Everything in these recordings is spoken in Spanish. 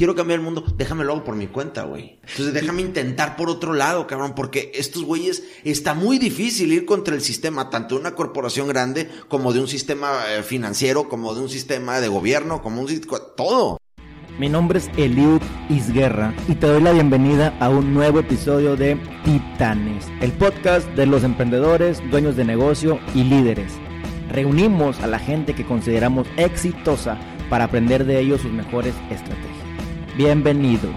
quiero cambiar el mundo, déjame lo hago por mi cuenta, güey. Entonces déjame intentar por otro lado, cabrón, porque estos güeyes está muy difícil ir contra el sistema, tanto de una corporación grande como de un sistema eh, financiero, como de un sistema de gobierno, como un todo. Mi nombre es Eliud Isguerra y te doy la bienvenida a un nuevo episodio de Titanes, el podcast de los emprendedores, dueños de negocio y líderes. Reunimos a la gente que consideramos exitosa para aprender de ellos sus mejores estrategias. Bienvenido.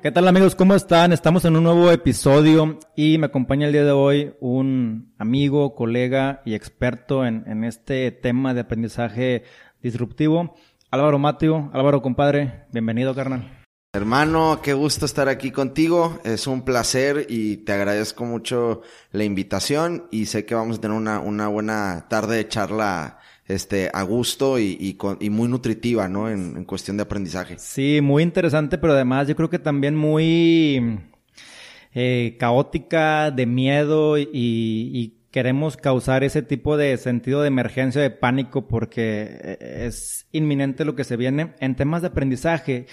¿Qué tal amigos? ¿Cómo están? Estamos en un nuevo episodio y me acompaña el día de hoy un amigo, colega y experto en, este tema de aprendizaje disruptivo, Álvaro Mateo. Álvaro, compadre, bienvenido, carnal. Hermano, qué gusto estar aquí contigo. Es un placer y te agradezco mucho la invitación y sé que vamos a tener una, una buena tarde de charla este, a gusto y, y, muy nutritiva, ¿no? En, cuestión de aprendizaje. Sí, muy interesante, pero además yo creo que también muy eh, caótica, de miedo y, y queremos causar ese tipo de sentido de emergencia, de pánico, porque eh, es inminente lo que se viene en temas de aprendizaje.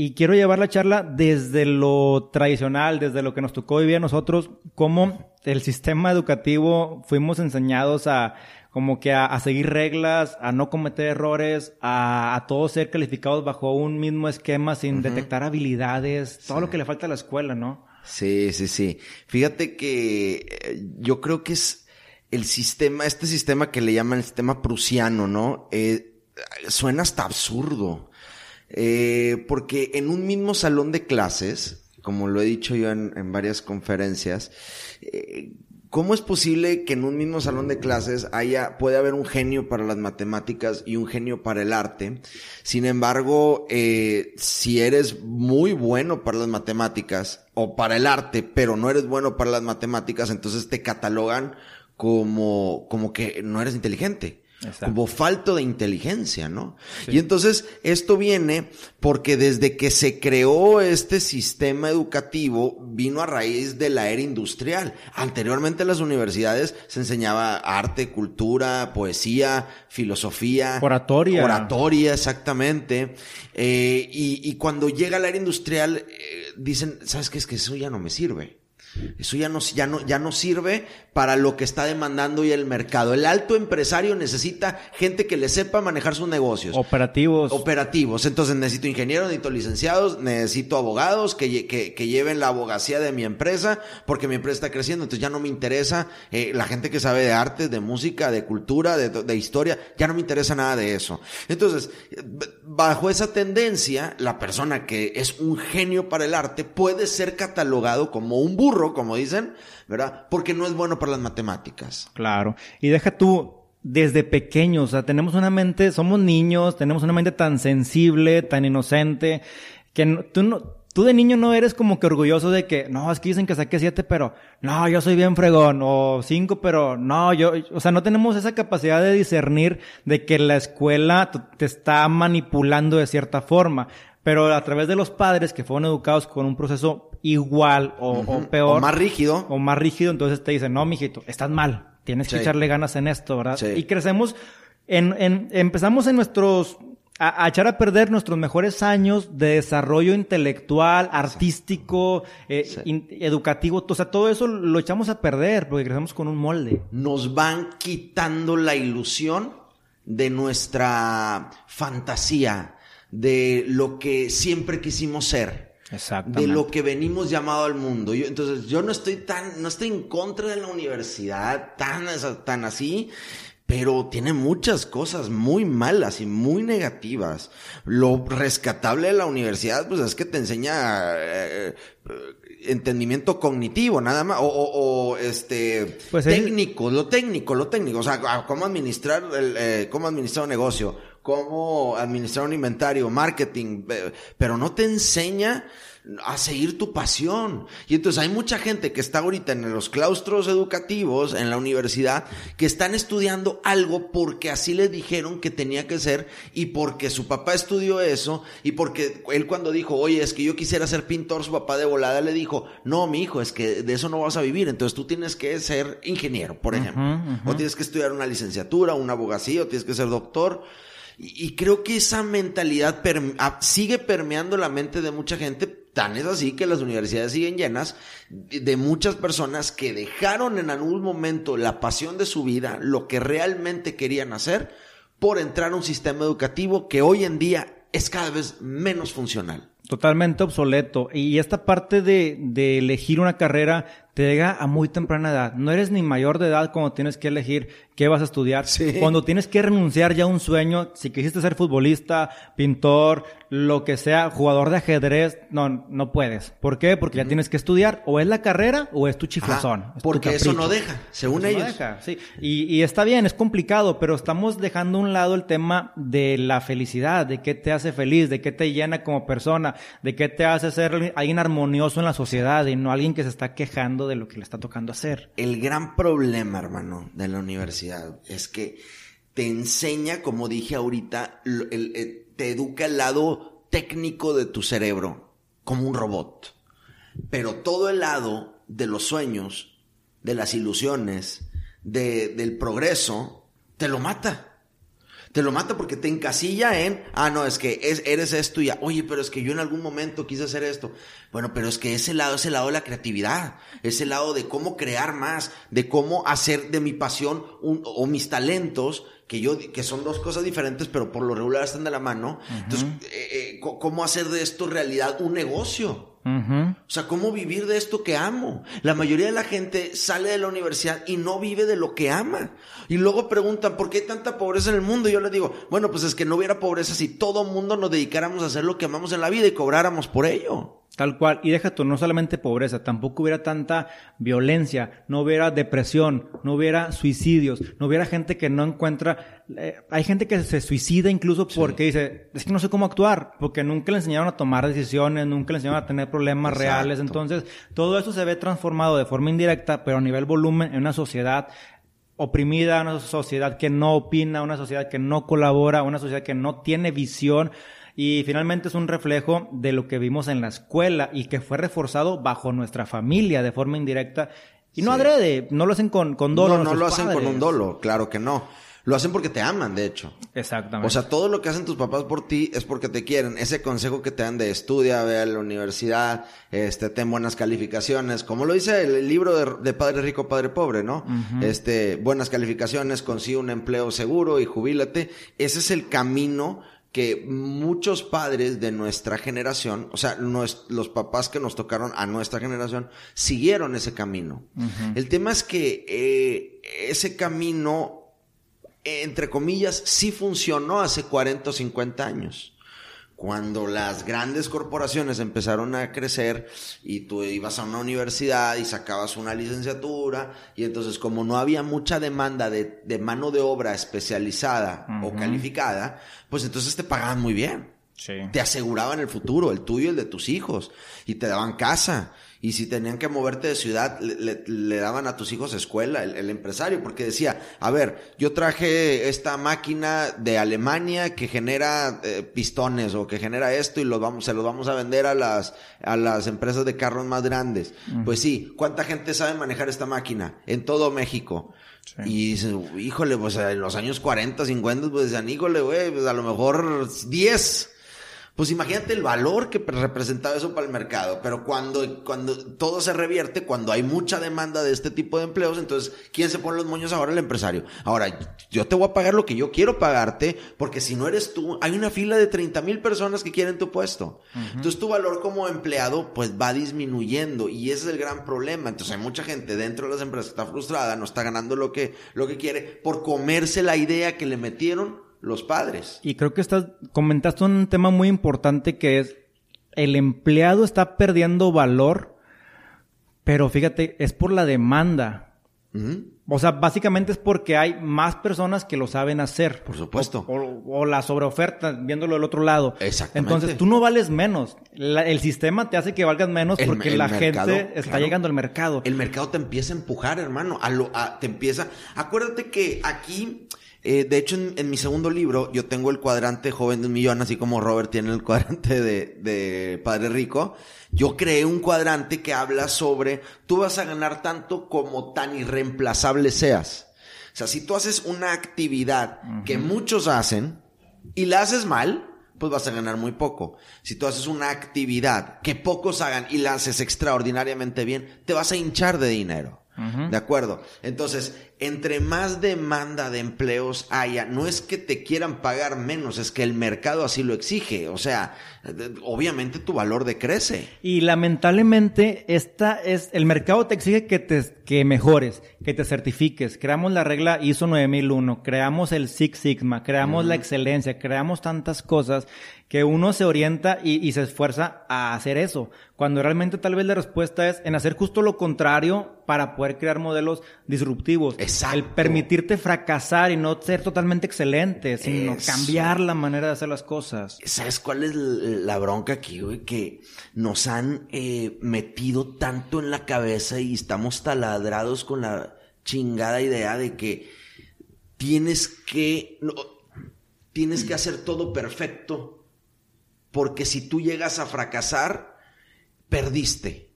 Y quiero llevar la charla desde lo tradicional, desde lo que nos tocó vivir a nosotros, cómo el sistema educativo fuimos enseñados a como que a, seguir reglas, a no cometer errores, a, a, todos ser calificados bajo un mismo esquema sin detectar habilidades, todo lo que le falta a la escuela, ¿no? Sí, sí, sí. Fíjate que eh, yo creo que es el sistema, este sistema que le llaman el sistema prusiano, ¿no? Eh, suena hasta absurdo. Eh, porque en un mismo salón de clases, como lo he dicho yo en, varias conferencias, eh, ¿Cómo es posible que en un mismo salón de clases haya, puede haber un genio para las matemáticas y un genio para el arte? Sin embargo, eh, si eres muy bueno para las matemáticas o para el arte, pero no eres bueno para las matemáticas, entonces te catalogan como, como que no eres inteligente como falto de inteligencia, ¿no? Y entonces esto viene porque desde que se creó este sistema educativo vino a raíz de la era industrial. Anteriormente en las universidades se enseñaba arte, cultura, poesía, filosofía. Oratoria. Oratoria, exactamente. Eh, y, y, cuando llega la era industrial eh, dicen, ¿sabes qué? Es que eso ya no me sirve. Eso ya no, ya, no, ya no sirve para lo que está demandando hoy el mercado. El alto empresario necesita gente que le sepa manejar sus negocios. Operativos. Operativos. Entonces necesito ingenieros, necesito licenciados, necesito abogados que, que, que, lleven la abogacía de mi empresa porque mi empresa está creciendo. Entonces ya no me interesa eh, la gente que sabe de arte, de música, de cultura, de, de historia. Ya no me interesa nada de eso. Entonces, bajo esa tendencia, la persona que es un genio para el arte puede ser catalogado como un burro como dicen, ¿verdad? Porque no es bueno para las matemáticas. Claro. Y deja tú, desde pequeños, o sea, tenemos una mente, somos niños, tenemos una mente tan sensible, tan inocente, que tú tú de niño no eres como que orgulloso de que, no, es que dicen que saqué siete, pero no, yo soy bien fregón, o cinco, pero no, yo, o sea, no tenemos esa capacidad de discernir de que la escuela te está manipulando de cierta forma. Pero a través de los padres que fueron educados con un proceso igual o, peor. O más rígido. O más rígido, entonces te dicen, no, mijito, estás mal. Tienes que echarle ganas en esto, ¿verdad? Y crecemos, en, en, empezamos en nuestros, a, echar a perder nuestros mejores años de desarrollo intelectual, artístico, eh, educativo. O sea, todo eso lo echamos a perder porque crecemos con un molde. Nos van quitando la ilusión de nuestra fantasía de lo que siempre quisimos ser. De lo que venimos llamado al mundo. Yo, entonces, yo no estoy tan, no estoy en contra de la universidad tan, tan así, pero tiene muchas cosas muy malas y muy negativas. Lo rescatable de la universidad, pues es que te enseña eh, entendimiento cognitivo, nada más, o, o, este pues técnico, lo técnico, lo técnico, o sea, cómo administrar el, eh, cómo administrar un negocio, cómo administrar un inventario, marketing, pero no te enseña a seguir tu pasión. Y entonces hay mucha gente que está ahorita en los claustros educativos, en la universidad, que están estudiando algo porque así le dijeron que tenía que ser y porque su papá estudió eso y porque él cuando dijo, oye, es que yo quisiera ser pintor, su papá de volada le dijo, no, mi hijo, es que de eso no vas a vivir, entonces tú tienes que ser ingeniero, por ejemplo, o tienes que estudiar una licenciatura, una abogacía, o tienes que ser doctor. Y, creo que esa mentalidad sigue permeando la mente de mucha gente. Tan es así que las universidades siguen llenas de muchas personas que dejaron en algún momento la pasión de su vida, lo que realmente querían hacer, por entrar a un sistema educativo que hoy en día es cada vez menos funcional. Totalmente obsoleto. Y esta parte de elegir una carrera te llega a muy temprana edad. No eres ni mayor de edad cuando tienes que elegir qué vas a estudiar. Cuando tienes que renunciar ya a un sueño, si quisiste ser futbolista, pintor, lo que sea, jugador de ajedrez, no, no puedes. ¿Por qué? Porque ya tienes que estudiar. O es la carrera o es tu chiflazón. porque eso no deja, según ellos. deja, sí. Y, y está bien, es complicado, pero estamos dejando a un lado el tema de la felicidad, de qué te hace feliz, de qué te llena como persona, de qué te hace ser alguien armonioso en la sociedad y no alguien que se está quejando de lo que le está tocando hacer. El gran problema, hermano, de la universidad es que te enseña, como dije ahorita, eh, te educa el lado técnico de tu cerebro, como un robot. Pero todo el lado de los sueños, de las ilusiones, del progreso, te lo mata. Te lo mata porque te encasilla en, ah, no, es que eres esto y ya, oye, pero es que yo en algún momento quise hacer esto. Bueno, pero es que ese lado es el lado de la creatividad, ese lado de cómo crear más, de cómo hacer de mi pasión o mis talentos, que yo, que son dos cosas diferentes, pero por lo regular están de la mano. Entonces, eh, eh, cómo hacer de esto realidad un negocio. O sea, ¿cómo vivir de esto que amo? La mayoría de la gente sale de la universidad y no vive de lo que ama. Y luego preguntan, ¿por qué hay tanta pobreza en el mundo? Y yo les digo, bueno, pues es que no hubiera pobreza si todo mundo nos dedicáramos a hacer lo que amamos en la vida y cobráramos por ello. Tal cual. Y deja tú, no solamente pobreza, tampoco hubiera tanta violencia, no hubiera depresión, no hubiera suicidios, no hubiera gente que no encuentra... Eh, hay gente que se suicida incluso porque dice, es que no sé cómo actuar, porque nunca le enseñaron a tomar decisiones, nunca le enseñaron a tener problemas reales. Entonces, todo eso se ve transformado de forma indirecta, pero a nivel volumen en una sociedad oprimida, una sociedad que no opina, una sociedad que no colabora, una sociedad que no tiene visión y finalmente es un reflejo de lo que vimos en la escuela y que fue reforzado bajo nuestra familia de forma indirecta. Y no adrede, no lo hacen con, con dolo. No, no lo hacen con un dolo, claro que no. Lo hacen porque te aman, de hecho. Exactamente. O sea, todo lo que hacen tus papás por ti es porque te quieren. Ese consejo que te dan de estudia, ve a la universidad, este, ten buenas calificaciones, como lo dice el libro de, Padre Rico, Padre Pobre, ¿no? Este, buenas calificaciones, consigue un empleo seguro y jubílate. Ese es el camino que muchos padres de nuestra generación, o sea, los papás que nos tocaron a nuestra generación, siguieron ese camino. El tema es que eh, ese camino, entre comillas, sí funcionó hace 40 o 50 años cuando las grandes corporaciones empezaron a crecer y tú ibas a una universidad y sacabas una licenciatura y entonces como no había mucha demanda de, mano de obra especializada o calificada, pues entonces te pagaban muy bien. Te aseguraban el futuro, el tuyo y el de tus hijos, y te daban casa y si tenían que moverte de ciudad, le, daban a tus hijos escuela, el, empresario, porque decía, a ver, yo traje esta máquina de Alemania que genera eh, pistones o que genera esto y los vamos, se los vamos a vender a las, a las empresas de carros más grandes. Pues sí, ¿cuánta gente sabe manejar esta máquina? En todo México. Y dicen, híjole, pues en los años 40, 50, pues decían, híjole, güey, pues a lo mejor 10. Pues imagínate el valor que representaba eso para el mercado. Pero cuando, cuando todo se revierte, cuando hay mucha demanda de este tipo de empleos, entonces, ¿quién se pone los moños ahora? El empresario. Ahora, yo te voy a pagar lo que yo quiero pagarte, porque si no eres tú, hay una fila de 30 mil personas que quieren tu puesto. Entonces, tu valor como empleado, pues va disminuyendo. Y ese es el gran problema. Entonces, hay mucha gente dentro de las empresas que está frustrada, no está ganando lo que, lo que quiere, por comerse la idea que le metieron los padres. Y creo que estás, comentaste un tema muy importante que es el empleado está perdiendo valor, pero fíjate, es por la demanda. O sea, básicamente es porque hay más personas que lo saben hacer. Por supuesto. O, la sobreoferta, viéndolo del otro lado. Exactamente. Entonces, tú no vales menos. el sistema te hace que valgas menos porque la gente está llegando al mercado. El mercado te empieza a empujar, hermano. A lo, te empieza... Acuérdate que aquí... Eh, de hecho, en, mi segundo libro, yo tengo el cuadrante joven de un millón, así como Robert tiene el cuadrante de, de Padre Rico. Yo creé un cuadrante que habla sobre tú vas a ganar tanto como tan irreemplazable seas. O sea, si tú haces una actividad que muchos hacen y la haces mal, pues vas a ganar muy poco. Si tú haces una actividad que pocos hagan y la haces extraordinariamente bien, te vas a hinchar de dinero. ¿De acuerdo? Entonces, entre más demanda de empleos haya, no es que te quieran pagar menos, es que el mercado así lo exige. O sea, obviamente tu valor decrece. Y lamentablemente, esta es, el mercado te exige que te, que mejores, que te certifiques. Creamos la regla ISO 9001, creamos el Six Sigma, creamos la excelencia, creamos tantas cosas que uno se orienta y, y, se esfuerza a hacer eso, cuando realmente tal vez la respuesta es en hacer justo lo contrario para poder crear modelos disruptivos. El permitirte fracasar y no ser totalmente excelente, sino cambiar la manera de hacer las cosas. ¿Sabes cuál es la bronca aquí, güey? Que nos han eh, metido tanto en la cabeza y estamos taladrados con la chingada idea de que tienes que... tienes que hacer todo perfecto. Porque si tú llegas a fracasar, perdiste.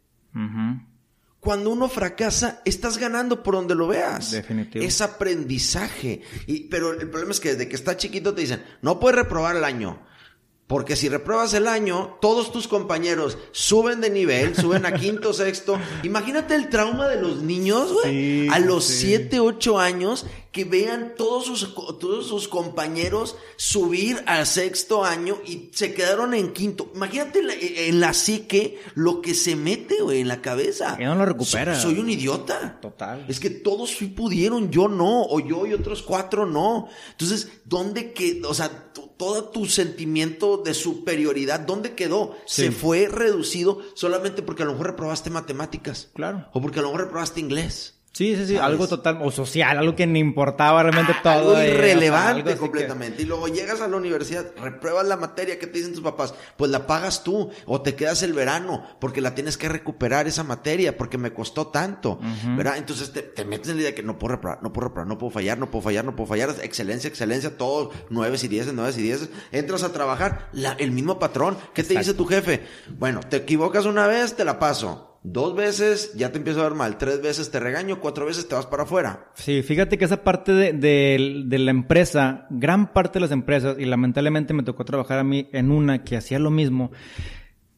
Cuando uno fracasa, estás ganando por donde lo veas. Definitivo. Es aprendizaje. Y, pero el problema es que desde que estás chiquito te dicen, no puedes reprobar el año. Porque si repruebas el año, todos tus compañeros suben de nivel, suben a quinto, sexto. Imagínate el trauma de los niños, güey. a los siete, ocho años, que vean todos sus, todos sus compañeros subir al sexto año y se quedaron en quinto. Imagínate en la, psique lo que se mete, güey, en la cabeza. Que no lo recupera. soy un idiota. Total. Es que todos sí pudieron, yo no, o yo y otros cuatro no. Entonces, ¿dónde que, o sea, todo tu sentimiento de superioridad, ¿dónde quedó? Se fue reducido solamente porque a lo mejor reprobaste matemáticas. Claro. O porque a lo mejor reprobaste inglés. Sí, sí, sí, algo total, o social, algo que no importaba realmente ah, todo. Algo irrelevante completamente. Y luego llegas a la universidad, repruebas la materia que te dicen tus papás, pues la pagas tú, o te quedas el verano, porque la tienes que recuperar esa materia, porque me costó tanto, ¿verdad? Entonces te, metes en la idea de que no puedo reprobar, no puedo reprobar, no puedo fallar, no puedo fallar, no puedo fallar, excelencia, excelencia, todo, nueve y diez, nueve y diez. Entras a trabajar, el mismo patrón, ¿qué te dice tu jefe? Bueno, te equivocas una vez, te la paso Dos veces ya te empiezo a ver mal, tres veces te regaño, cuatro veces te vas para afuera. Sí, fíjate que esa parte de, de, la empresa, gran parte de las empresas, y lamentablemente me tocó trabajar a mí en una que hacía lo mismo,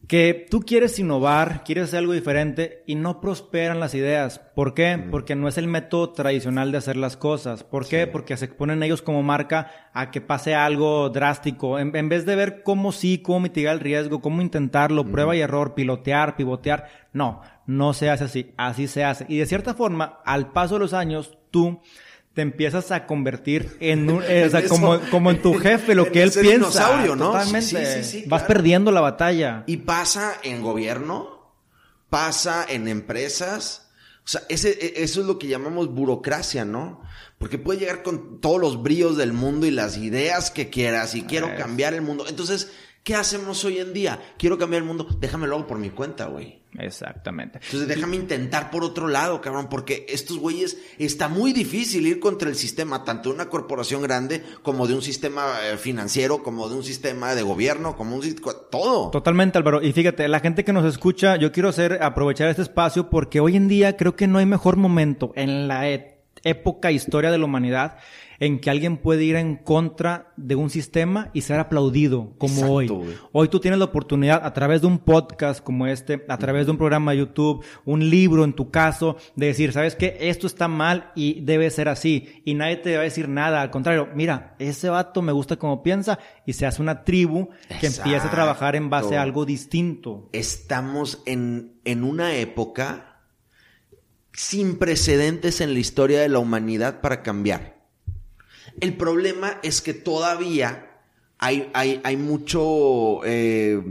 que tú quieres innovar, quieres hacer algo diferente y no prosperan las ideas. ¿Por qué? Porque no es el método tradicional de hacer las cosas. ¿Por qué? Porque se exponen ellos como marca a que pase algo drástico. En, vez de ver cómo sí, cómo mitigar el riesgo, cómo intentarlo, prueba y error, pilotear, pivotear. No, no se hace así. Así se hace. Y de cierta forma, al paso de los años, tú te empiezas a convertir en un, eh, o sea, como, como en tu jefe, lo que él piensa. Dinosaurio, ¿no? Totalmente. Sí, sí, sí, Vas perdiendo la batalla. Y pasa en gobierno, pasa en empresas. O sea, ese, e, eso es lo que llamamos burocracia, ¿no? Porque puede llegar con todos los bríos del mundo y las ideas que quieras y quiero cambiar el mundo. Entonces, ¿Qué hacemos hoy en día? Quiero cambiar el mundo, déjame luego por mi cuenta, güey. Exactamente. Entonces déjame intentar por otro lado, cabrón, porque estos güeyes está muy difícil ir contra el sistema, tanto de una corporación grande como de un sistema eh, financiero, como de un sistema de gobierno, como un todo. Totalmente, Álvaro. Y fíjate, la gente que nos escucha, yo quiero hacer aprovechar este espacio porque hoy en día creo que no hay mejor momento en la época historia de la humanidad en que alguien puede ir en contra de un sistema y ser aplaudido, como hoy. Hoy tú tienes la oportunidad a través de un podcast como este, a través de un programa de YouTube, un libro en tu caso, de decir, ¿sabes qué? Esto está mal y debe ser así. Y nadie te va a decir nada. Al contrario, mira, ese vato me gusta como piensa y se hace una tribu que empieza a trabajar en base a algo distinto. Estamos en, en una época sin precedentes en la historia de la humanidad para cambiar. El problema es que todavía hay, hay, hay mucho... Eh,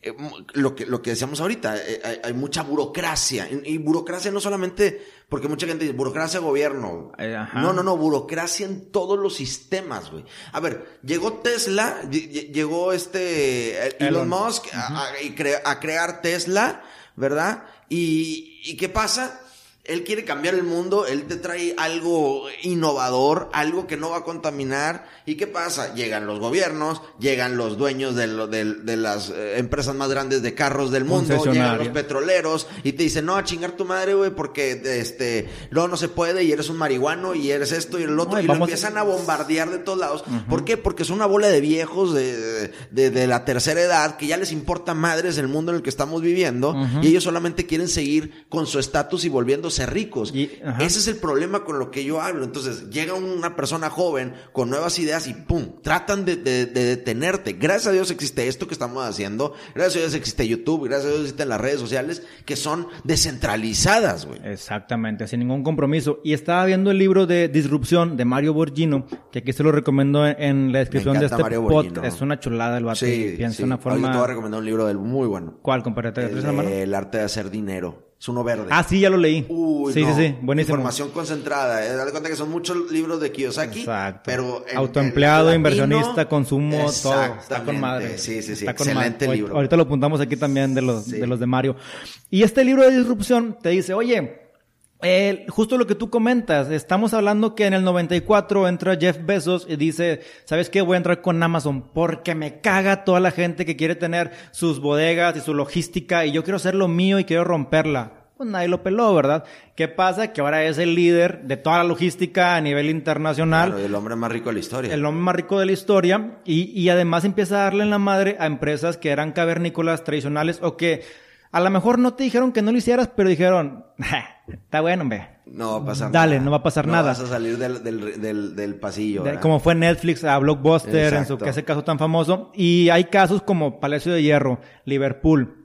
eh, lo que, lo que decíamos ahorita, eh, hay, mucha burocracia. Y, burocracia no solamente, porque mucha gente dice, burocracia gobierno. Eh, no, no, no, burocracia en todos los sistemas, güey. A ver, llegó Tesla, llegó este Elon, Musk a, a, crear Tesla, ¿verdad? Y, ¿y qué pasa? Él quiere cambiar el mundo, él te trae algo innovador, algo que no va a contaminar. ¿Y qué pasa? Llegan los gobiernos, llegan los dueños de, de, las eh, empresas más grandes de carros del mundo, llegan los petroleros y te dicen, no, a chingar tu madre, güey, porque este, no, no se puede y eres un marihuano y eres esto y el otro. y lo empiezan a bombardear de todos lados. ¿Por qué? Porque son una bola de viejos de, de, la tercera edad que ya les importa madres el mundo en el que estamos viviendo y ellos solamente quieren seguir con su estatus y volviéndose ricos. Y, Ese es el problema con lo que yo hablo. Entonces, llega una persona joven con nuevas ideas y ¡pum! Tratan de, detenerte. Gracias a Dios existe esto que estamos haciendo. Gracias a Dios existe YouTube. Gracias a Dios existen las redes sociales que son descentralizadas, güey. Exactamente, sin ningún compromiso. Y estaba viendo el libro de Disrupción de Mario Borgino, que aquí se lo recomiendo en la descripción de este podcast. Es una chulada el vato. Sí, piensa una forma... te voy a recomendar un libro del muy bueno. ¿Cuál, compadre? el arte de hacer dinero. Es uno verde. Ah, sí, ya lo leí. Uy, sí, sí, sí, buenísimo. Información concentrada. ¿eh? Dale cuenta que son muchos libros de Kiyosaki. Exacto. Pero Autoempleado, inversionista, consumo, todo. Está con madre. Sí, sí, sí. Excelente libro. Ahorita lo apuntamos aquí también de los, de los de Mario. Y este libro de disrupción te dice, oye, eh, justo lo que tú comentas, estamos hablando que en el 94 entra Jeff Bezos y dice, ¿sabes qué? Voy a entrar con Amazon porque me caga toda la gente que quiere tener sus bodegas y su logística y yo quiero hacer lo mío y quiero romperla. Pues nadie lo peló, ¿verdad? ¿Qué pasa? Que ahora es el líder de toda la logística a nivel internacional. el hombre más rico de la historia. El hombre más rico de la historia y, y además empieza a darle en la madre a empresas que eran cavernícolas tradicionales o que a lo mejor no te dijeron que no lo hicieras, pero dijeron, está bueno, hombre. No va a pasar Dale, no va a pasar nada. vas a salir del, del, del, pasillo. como fue Netflix a Blockbuster, en su que ese caso tan famoso. Y hay casos como Palacio de Hierro, Liverpool,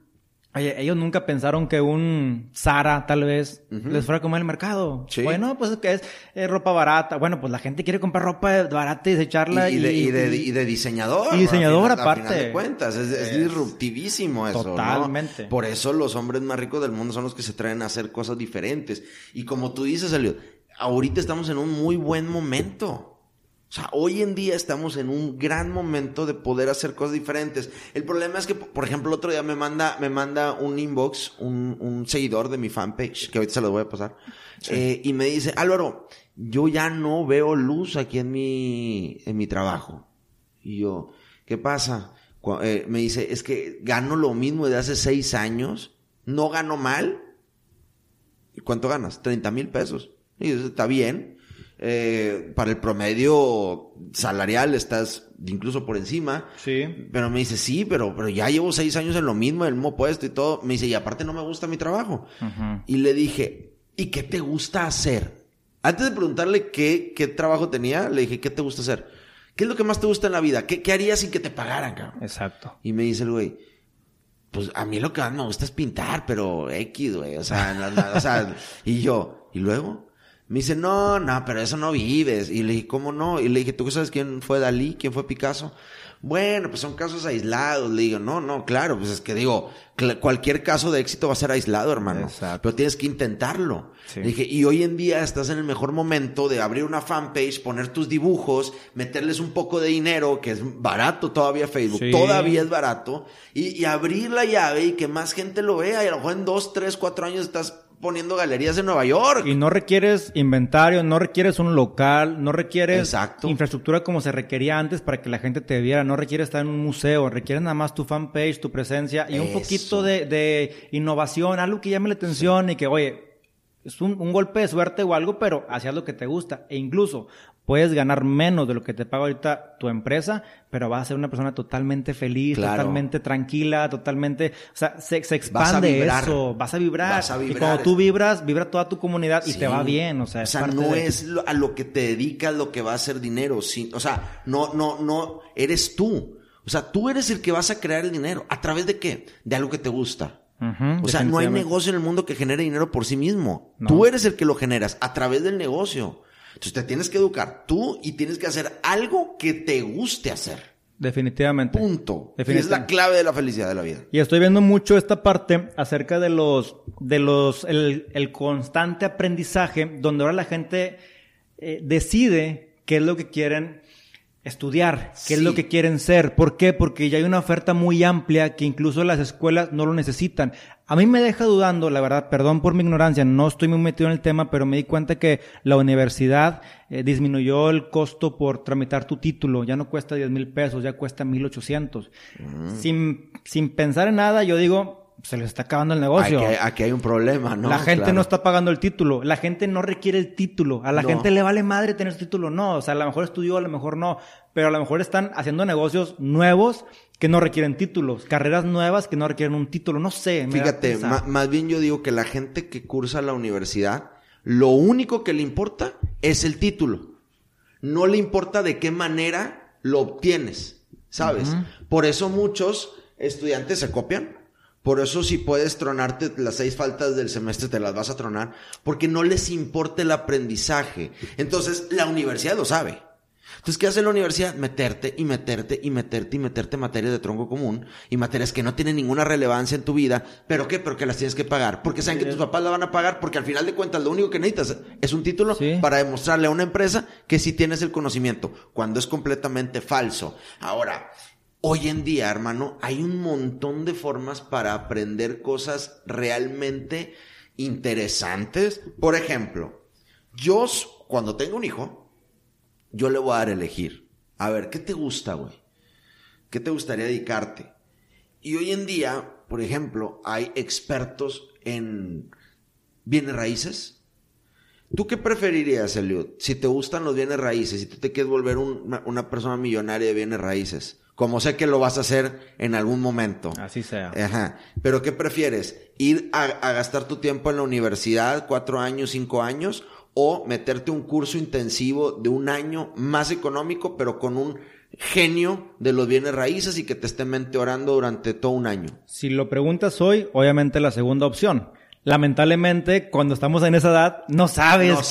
Oye, ellos nunca pensaron que un Zara, tal vez, les fuera a comer el mercado. Sí. Bueno, pues es que es, ropa barata. Bueno, pues la gente quiere comprar ropa barata y desecharla. Y, y, de, y, de, y de, diseñador. Y diseñador aparte. A de cuentas, es, disruptivísimo eso. Totalmente. Por eso los hombres más ricos del mundo son los que se traen a hacer cosas diferentes. Y como tú dices, Elliot, ahorita estamos en un muy buen momento. O sea, hoy en día estamos en un gran momento de poder hacer cosas diferentes. El problema es que, por ejemplo, el otro día me manda, me manda un inbox, un, un seguidor de mi fanpage, que ahorita se lo voy a pasar, eh, y me dice, Álvaro, yo ya no veo luz aquí en mi, en mi trabajo. Y yo, ¿qué pasa? Eh, me dice, es que gano lo mismo de hace seis años, no gano mal. ¿Y cuánto ganas? 30 mil pesos. Y eso está bien eh, para el promedio salarial estás incluso por encima. Sí. Pero me dice, sí, pero, pero ya llevo seis años en lo mismo, en el mismo puesto y todo. Me dice, y aparte no me gusta mi trabajo. Y le dije, ¿y qué te gusta hacer? Antes de preguntarle qué, qué trabajo tenía, le dije, ¿qué te gusta hacer? ¿Qué es lo que más te gusta en la vida? ¿Qué, qué harías sin que te pagaran, cabrón? Exacto. Y me dice el güey, pues a mí lo que más me gusta es pintar, pero X, güey. O sea, o sea, y yo, ¿y luego? Me dice, no, no, pero eso no vives. Y le dije, ¿cómo no? Y le dije, ¿tú sabes quién fue Dalí? ¿Quién fue Picasso? Bueno, pues son casos aislados. Le digo, no, no, claro, pues es que digo, cualquier caso de éxito va a ser aislado, hermano. Exacto. Pero tienes que intentarlo. Le dije, y hoy en día estás en el mejor momento de abrir una fanpage, poner tus dibujos, meterles un poco de dinero, que es barato todavía Facebook, todavía es barato, y, y abrir la llave y que más gente lo vea. Y a lo mejor en dos, tres, cuatro años estás poniendo galerías en Nueva York. Y no requieres inventario, no requieres un local, no requieres infraestructura como se requería antes para que la gente te viera, no requieres estar en un museo, requieres nada más tu fanpage, tu presencia y un poquito de, de innovación, algo que llame la atención y que, oye, es un, un, golpe de suerte o algo, pero hacías lo que te gusta. E incluso puedes ganar menos de lo que te paga ahorita tu empresa, pero vas a ser una persona totalmente feliz, totalmente tranquila, totalmente, o sea, se, expande eso, vas a vibrar. Vas a vibrar. Y cuando tú vibras, vibra toda tu comunidad y te va bien, o sea, o sea no es a lo que te dedicas lo que va a ser dinero, o sea, no, no, no, eres tú. O sea, tú eres el que vas a crear el dinero. ¿A través de qué? De algo que te gusta o sea, no hay negocio en el mundo que genere dinero por sí mismo. Tú eres el que lo generas a través del negocio. Entonces te tienes que educar tú y tienes que hacer algo que te guste hacer. Definitivamente. Punto. Definitivamente. es la clave de la felicidad de la vida. Y estoy viendo mucho esta parte acerca de los, de los, el, el constante aprendizaje, donde ahora la gente eh, decide qué es lo que quieren estudiar, qué es lo que quieren ser. ¿Por qué? Porque ya hay una oferta muy amplia que incluso las escuelas no lo necesitan. A mí me deja dudando, la verdad, perdón por mi ignorancia, no estoy muy metido en el tema, pero me di cuenta que la universidad eh, disminuyó el costo por tramitar tu título. Ya no cuesta 10 mil pesos, ya cuesta 1800. Sin, sin pensar en nada, yo digo, se les está acabando el negocio. Aquí, aquí hay un problema, ¿no? la gente Claro. no está pagando el título. La gente no requiere el título. A la No. gente le vale madre tener su título. No, o sea, a lo mejor estudió, a lo mejor no. Pero a lo mejor están haciendo negocios nuevos que no requieren títulos. Carreras nuevas que no requieren un título. No sé. me Fíjate, más bien yo digo que la gente que cursa la universidad, lo único que le importa es el título. No le importa de qué manera lo obtienes, ¿sabes? Por eso muchos estudiantes se copian. Por eso si puedes tronarte las seis faltas del semestre, te las vas a tronar. Porque no les importa el aprendizaje. Entonces, la universidad lo sabe. Entonces, ¿qué hace la universidad? Meterte y meterte y meterte y meterte materias de tronco común y materias que no tienen ninguna relevancia en tu vida. ¿Pero qué? Pero que las tienes que pagar. Porque saben que tus papás la van a pagar porque al final de cuentas lo único que necesitas es un título Sí. para demostrarle a una empresa que sí tienes el conocimiento, cuando es completamente falso. Ahora, hoy en día, hermano, hay un montón de formas para aprender cosas realmente interesantes. Por ejemplo, yo cuando tengo un hijo, yo le voy a dar a elegir. A ver, ¿qué te gusta, güey? ¿Qué te gustaría dedicarte? Y hoy en día, por ejemplo, hay expertos en bienes raíces. ¿Tú qué preferirías, Eliud? Si te gustan los bienes raíces, si tú te quieres volver un- una, una persona millonaria de bienes raíces, como sé que lo vas a hacer en algún momento. Así sea. Ajá. Pero ¿qué prefieres? ¿Ir a, a gastar tu tiempo en la universidad, cuatro años, cinco años? ¿O meterte un curso intensivo de un año más económico, pero con un genio de los bienes raíces y que te esté mentorando durante todo un año? Si lo preguntas hoy, obviamente la segunda opción. Lamentablemente, cuando estamos en esa edad, no sabes, No que,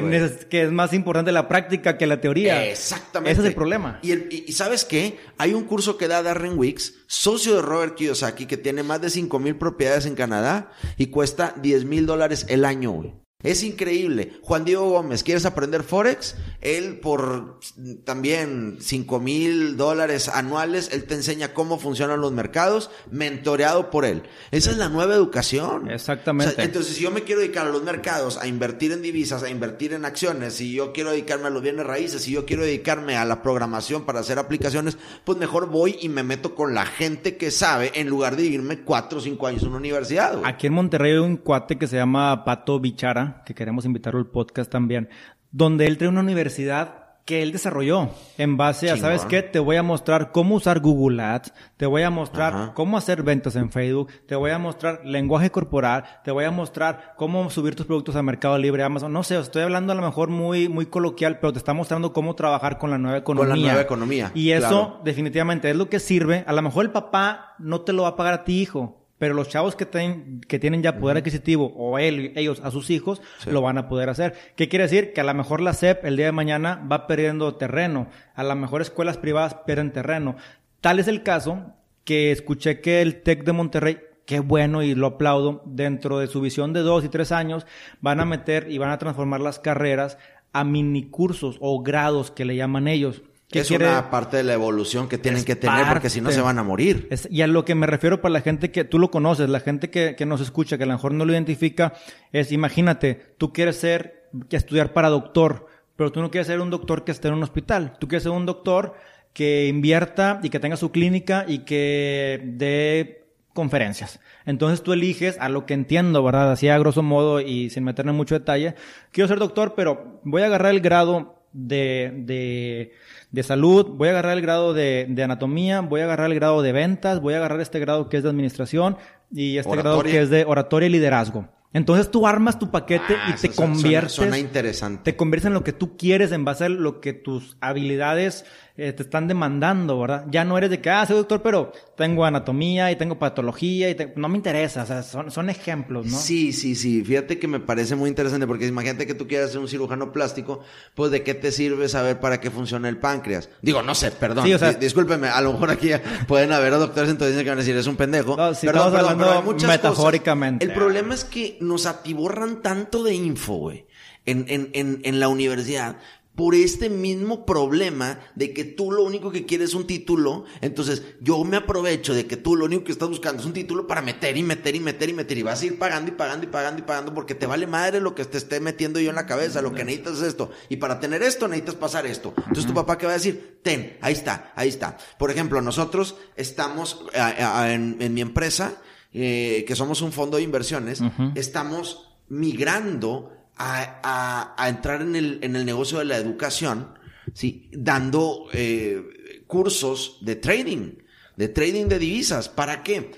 sabes, que, es más importante la práctica que la teoría. Exactamente. Ese es el problema. Y, el- y- y ¿sabes qué? Hay un curso que da Darren Wicks, socio de Robert Kiyosaki, que tiene más de 5 mil propiedades en Canadá y cuesta 10 mil dólares el año, güey. Es increíble. Juan Diego Gómez, ¿quieres aprender Forex? Él por también 5 mil dólares anuales, él te enseña cómo funcionan los mercados, mentoreado por él. Esa es la nueva educación. Exactamente. O sea, entonces, si yo me quiero dedicar a los mercados, a invertir en divisas, a invertir en acciones, si yo quiero dedicarme a los bienes raíces, si yo quiero dedicarme a la programación para hacer aplicaciones, pues mejor voy y me meto con la gente que sabe en lugar de irme cuatro o cinco años en una universidad. güey. Aquí en Monterrey hay un cuate que se llama Pato Bichara, que queremos invitarlo al podcast también, donde él trae una universidad que él desarrolló en base a, Chingón. ¿sabes qué? Te voy a mostrar cómo usar Google Ads, te voy a mostrar Ajá. cómo hacer ventas en Facebook, te voy a mostrar lenguaje corporal, te voy a mostrar cómo subir tus productos a Mercado Libre, Amazon, no sé, estoy hablando a lo mejor muy, muy coloquial, pero te está mostrando cómo trabajar con la nueva Con economía. la nueva economía, Y eso claro. definitivamente es lo que sirve. A lo mejor el papá no te lo va a pagar a ti, hijo. Pero los chavos que, ten- que tienen ya poder adquisitivo o él, ellos a sus hijos Sí. lo van a poder hacer. ¿Qué quiere decir? Que a lo mejor la SEP el día de mañana va perdiendo terreno. A lo mejor escuelas privadas pierden terreno. Tal es el caso que escuché que el TEC de Monterrey, qué bueno y lo aplaudo, dentro de su visión de dos y tres años van a meter y van a transformar las carreras a minicursos o grados que le llaman ellos. ¿Qué es quiere- una parte de la evolución que tienen Es que tener porque si no se van a morir. Es- y a lo que me refiero para la gente que tú lo conoces, la gente que, que nos escucha, que a lo mejor no lo identifica, es imagínate, tú quieres ser, que estudiar para doctor, pero tú no quieres ser un doctor que esté en un hospital, tú quieres ser un doctor que invierta y que tenga su clínica y que dé conferencias. Entonces tú eliges, a lo que entiendo, ¿verdad? Así a grosso modo y sin meterme en mucho detalle, quiero ser doctor, pero voy a agarrar el grado de, de, de salud, voy a agarrar el grado de, de anatomía, voy a agarrar el grado de ventas, voy a agarrar este grado que es de administración y este grado que es de oratoria y liderazgo. Entonces tú armas tu paquete Ah, y te suena- conviertes. Suena interesante. te conviertes en lo que tú quieres en base a lo que tus habilidades eh, te están demandando, ¿verdad? Ya no eres de que, ah, soy doctor, pero tengo anatomía y tengo patología y te- no me interesa, o sea, son, son ejemplos, ¿no? Sí, sí, sí. Fíjate que me parece muy interesante porque imagínate que tú quieras ser un cirujano plástico, pues de qué te sirve saber para qué funciona el páncreas. Digo, no sé, perdón. Sí, o sea- Di- discúlpeme, a lo mejor aquí pueden haber doctores en que van a decir, es un pendejo. No, Perdón, perdón, pero hay muchas metafóricamente. cosas. El problema es que nos atiborran tanto de info, güey, en, en, en, en la universidad. Por este mismo problema de que tú lo único que quieres es un título, entonces yo me aprovecho de que tú lo único que estás buscando es un título para meter y meter y meter y meter y vas a ir pagando y pagando y pagando y pagando porque te vale madre lo que te esté metiendo yo en la cabeza, lo que necesitas es esto. Y para tener esto necesitas pasar esto. Entonces tu papá qué va a decir, ten, ahí está, ahí está. Por ejemplo, nosotros estamos en, en mi empresa, eh, que somos un fondo de inversiones, estamos migrando a, a- a entrar en el, en el negocio de la educación, ¿sí? dando eh, cursos de trading, de trading de divisas. ¿Para qué?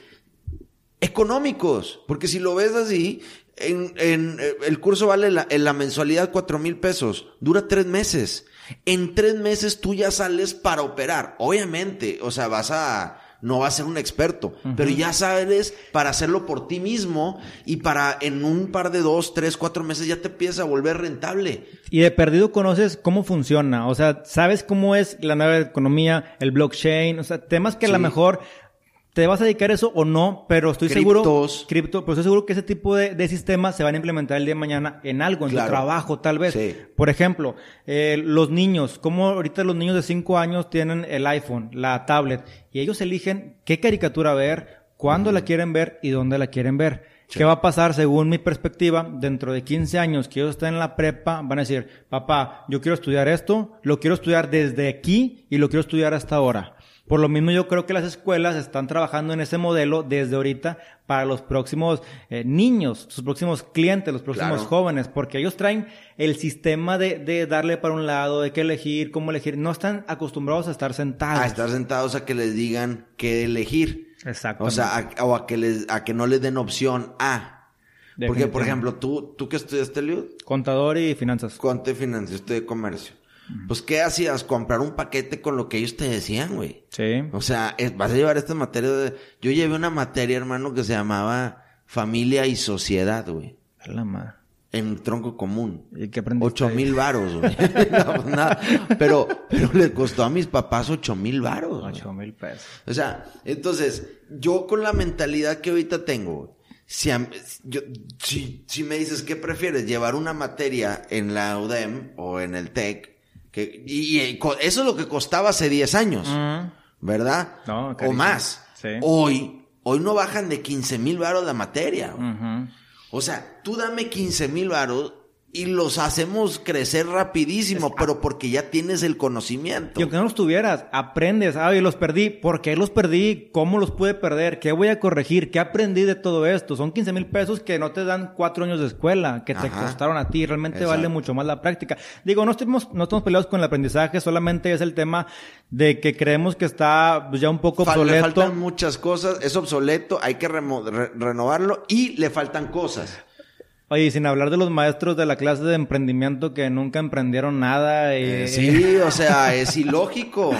Económicos, porque si lo ves así, en, en, eh, el curso vale la, en la mensualidad cuatro mil pesos, dura tres meses. En tres meses tú ya sales para operar. Obviamente, o sea, vas a, no vas a ser un experto, pero ya sabes para hacerlo por ti mismo y para en un par de dos, tres, cuatro meses ya te empieza a volver rentable. Y de perdido conoces cómo funciona, o sea, sabes cómo es la nueva economía, el blockchain, o sea, temas que a lo mejor te vas a dedicar a eso o no, pero estoy seguro, Criptos. cripto, pero estoy seguro que ese tipo de, de sistemas se van a implementar el día de mañana en algo, en Claro. tu trabajo, tal vez. Sí. Por ejemplo, eh, los niños, como ahorita los niños de 5 años tienen el iPhone, la tablet, y ellos eligen qué caricatura ver, cuándo la quieren ver y dónde la quieren ver. ¿Qué va a pasar según mi perspectiva? Dentro de 15 años que ellos estén en la prepa, van a decir, papá, yo quiero estudiar esto, lo quiero estudiar desde aquí y lo quiero estudiar hasta ahora. Por lo mismo yo creo que las escuelas están trabajando en ese modelo desde ahorita para los próximos eh, niños, sus próximos clientes, los próximos Claro. jóvenes, porque ellos traen el sistema de, de darle para un lado, de qué elegir, cómo elegir. No están acostumbrados a estar sentados. A estar sentados a que les digan qué elegir. Exacto. O sea, a- o a que les, a que no les den opción A. Porque, por ejemplo, tú, tú que estudiaste, Liud, Contador y finanzas. Conte Financiero, estoy de comercio. Pues, ¿qué hacías? Comprar un paquete con lo que ellos te decían, güey. Sí. O sea, es- vas a llevar estas materias de... Yo llevé una materia, hermano, que se llamaba Familia y Sociedad, güey. A la madre. En tronco común. ¿Y qué aprendiste Ocho mil varos, güey. No, pues nada. Pero, pero le costó a mis papás ocho mil varos. Ocho mil pesos. O sea, entonces, yo con la mentalidad que ahorita tengo, si, a- yo- si, si me dices, ¿qué prefieres? ¿Llevar una materia en la UDEM o en el TEC? Que, y, y co- eso es lo que costaba hace 10 años, ¿verdad? No, o más. Sí. Hoy, hoy no bajan de 15 mil varos la materia. güey. Ujú. O sea, tú dame 15 mil varos y los hacemos crecer rapidísimo, pero porque ya tienes el conocimiento. Y aunque no los tuvieras, aprendes. Ah, y los perdí. ¿Por qué los perdí? ¿Cómo los pude perder? ¿Qué voy a corregir? ¿Qué aprendí de todo esto? Son 15 mil pesos que no te dan cuatro años de escuela, que te Ajá. costaron a ti. Realmente Exacto. vale mucho más la práctica. Digo, no estamos, no estamos peleados con el aprendizaje, solamente es el tema de que creemos que está pues, ya un poco Fal- le obsoleto. faltan muchas cosas, es obsoleto, hay que re- renovarlo y le faltan cosas. Oye, y sin hablar de los maestros de la clase de emprendimiento que nunca emprendieron nada. y- Eh, sí, o sea, es ilógico.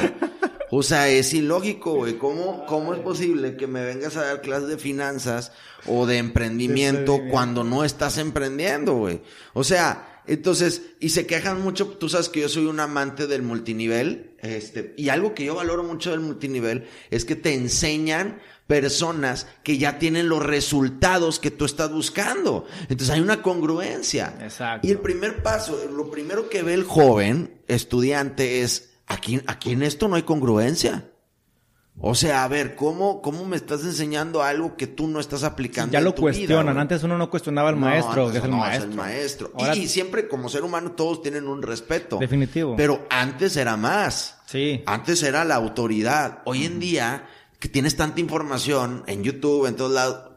O sea, es ilógico, güey. ¿Cómo, ¿Cómo es posible que me vengas a dar clases de finanzas o de emprendimiento cuando no estás emprendiendo, güey? O sea, entonces, y se quejan mucho, tú sabes que yo soy un amante del multinivel, este, y algo que yo valoro mucho del multinivel es que te enseñan personas que ya tienen los resultados que tú estás buscando. Entonces hay una congruencia. Exacto. Y el primer paso, lo primero que ve el joven estudiante es, aquí, aquí en esto no hay congruencia. O sea, a ver, ¿cómo, cómo me estás enseñando algo que tú no estás aplicando? ya en lo tu vida, cuestionan. güey? Antes uno no cuestionaba al No, maestro, que es el no, maestro. maestro. Y- y, siempre como ser humano todos tienen un respeto. Definitivo. Pero antes era más. Sí. Antes era la autoridad. Hoy en día, que tienes tanta información en YouTube, en todos lados,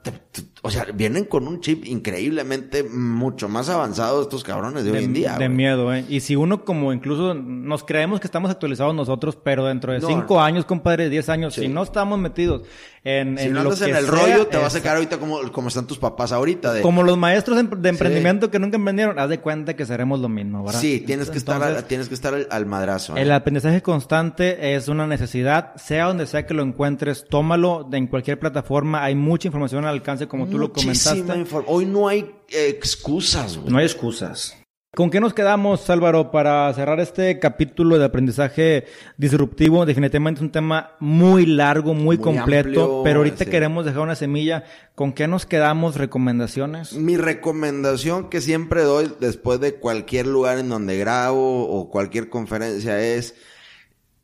o sea, vienen con un chip increíblemente mucho más avanzado estos cabrones de, hoy en día. De miedo, ¿eh? Y si uno como incluso nos creemos que estamos actualizados nosotros, pero dentro de cinco años, compadre, diez años, si no estamos metidos en, si no andas en el rollo, te vas a quedar ahorita como, como están tus papás ahorita. De... Como los maestros de emprendimiento que nunca emprendieron, haz de cuenta que seremos lo mismo, ¿verdad? Sí, tienes que estar, tienes que estar al, madrazo. El aprendizaje constante es una necesidad, sea donde sea que lo encuentres, tómalo en cualquier plataforma, hay mucha información alcance como tú lo comentaste. Hoy no hay excusas, No hay excusas. ¿Con qué nos quedamos, Álvaro, para cerrar este capítulo de aprendizaje disruptivo? Definitivamente es un tema muy largo, muy, completo, pero ahorita queremos dejar una semilla. ¿Con qué nos quedamos? ¿Recomendaciones? Mi recomendación que siempre doy después de cualquier lugar en donde grabo o cualquier conferencia es,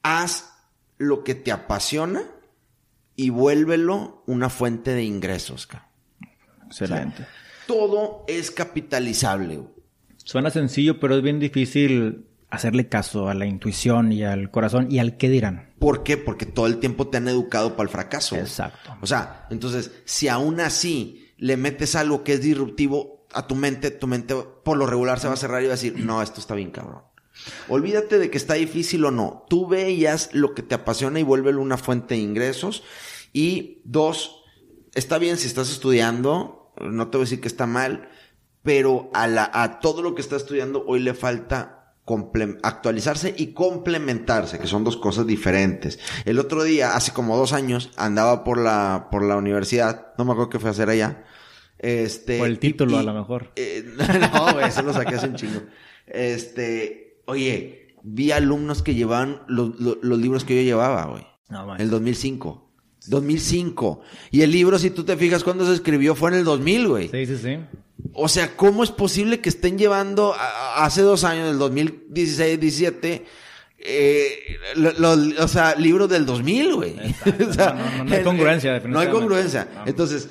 haz lo que te apasiona y vuélvelo una fuente de ingresos. Excelente. todo es capitalizable. Suena sencillo, pero es bien difícil hacerle caso a la intuición y al corazón y al qué dirán. ¿Por qué? Porque todo el tiempo te han educado para el fracaso. Exacto. O sea, entonces, si aún así le metes algo que es disruptivo a tu mente, tu mente por lo regular se va a cerrar y va a decir, no, esto está bien cabrón. Olvídate de que está difícil o no. Tú veías lo que te apasiona y vuélvelo una fuente de ingresos. Y dos, está bien si estás estudiando, no te voy a decir que está mal, pero a, la, a todo lo que está estudiando hoy le falta actualizarse y complementarse, que son dos cosas diferentes. El otro día, hace como dos años, andaba por la, por la universidad, no me acuerdo qué fue a hacer allá. Este, por el título, a lo mejor. Eh, no, eso lo saqué hace un chingo. Este, oye, vi alumnos que llevaban los, los, libros que yo llevaba, güey. No, el 2005. 2005. Y el libro, si tú te fijas cuando se escribió, fue en el 2000, güey. Sí, sí, sí. O sea, ¿cómo es posible que estén llevando hace dos años, el 2016, 17, eh, o sea, libros del 2000, güey? no, hay congruencia, No hay congruencia. Entonces,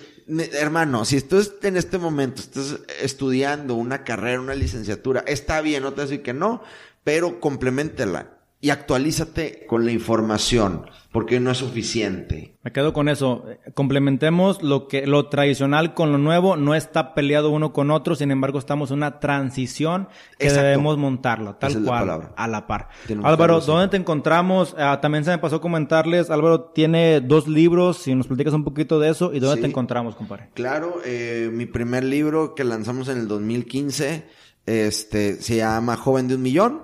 hermano, si estás en este momento, estás estudiando una carrera, una licenciatura, está bien, no te decir que no, pero complementela y actualízate con la información, porque no es suficiente. Me quedo con eso. Complementemos lo que lo tradicional con lo nuevo, no está peleado uno con otro, sin embargo, estamos en una transición que debemos montarlo, tal cual, a la par. Álvaro, ¿dónde te encontramos? Ah, también se me pasó comentarles, Álvaro tiene dos libros, si nos platicas un poquito de eso, ¿y dónde te encontramos, compadre? Claro, eh, mi primer libro que lanzamos en el 2015, este, se llama Joven de un Millón.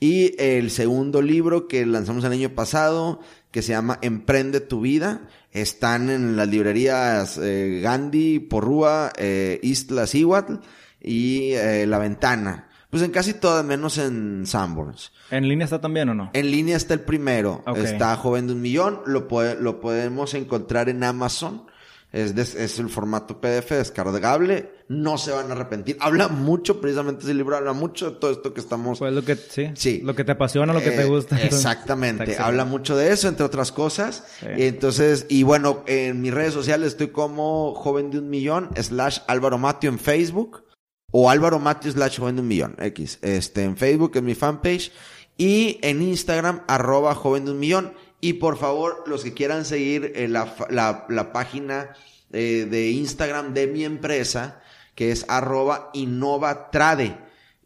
Y el segundo libro que lanzamos el año pasado, que se llama Emprende tu vida, están en las librerías eh, Gandhi, Porrúa, eh, Isla y eh, La Ventana. Pues en casi todas, menos en Sanborns. ¿En línea está también o no? En línea está el primero. Está Joven de un Millón. Lo, lo podemos encontrar en Amazon. Es, es el formato PDF descargable. No se van a arrepentir. Habla mucho, precisamente ese libro habla mucho de todo esto que estamos. Pues lo que, sí. sí. Lo que te apasiona, lo que te eh, gusta. Exactamente. habla mucho de eso, entre otras cosas. Entonces, y bueno, en mis redes sociales estoy como joven de un millón, slash Álvaro Matio en Facebook. O Álvaro Matio slash joven de un millón, X. Este, en Facebook, en mi fanpage. Y en Instagram, arroba joven de un millón. Y por favor, los que quieran seguir eh, la, la, la, página eh, de Instagram de mi empresa, que es arroba innovatrade.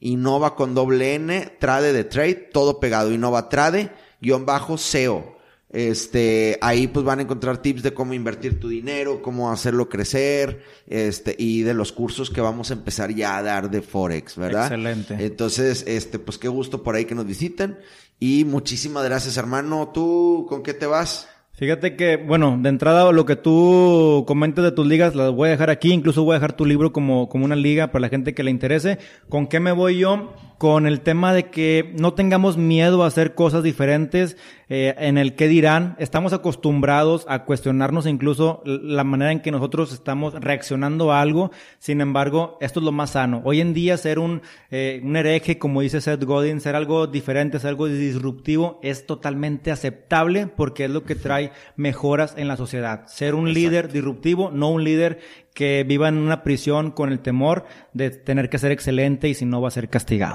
Innova con doble N, trade de trade, todo pegado. Innovatrade, guion bajo SEO. Este, ahí pues van a encontrar tips de cómo invertir tu dinero, cómo hacerlo crecer, este, y de los cursos que vamos a empezar ya a dar de Forex, ¿verdad? Excelente. Entonces, este, pues qué gusto por ahí que nos visiten. Y muchísimas gracias, hermano. ¿Tú con qué te vas? Fíjate que, bueno, de entrada lo que tú comentes de tus ligas las voy a dejar aquí, incluso voy a dejar tu libro como, como una liga para la gente que le interese. ¿Con qué me voy yo? Con el tema de que no tengamos miedo a hacer cosas diferentes, eh, en el que dirán, estamos acostumbrados a cuestionarnos incluso la manera en que nosotros estamos reaccionando a algo, sin embargo, esto es lo más sano. Hoy en día ser un, eh, un hereje, como dice Seth Godin, ser algo diferente, ser algo disruptivo, es totalmente aceptable porque es lo que trae mejoras en la sociedad. Ser un líder disruptivo, no un líder que viva en una prisión con el temor de tener que ser excelente y si no va a ser castigado.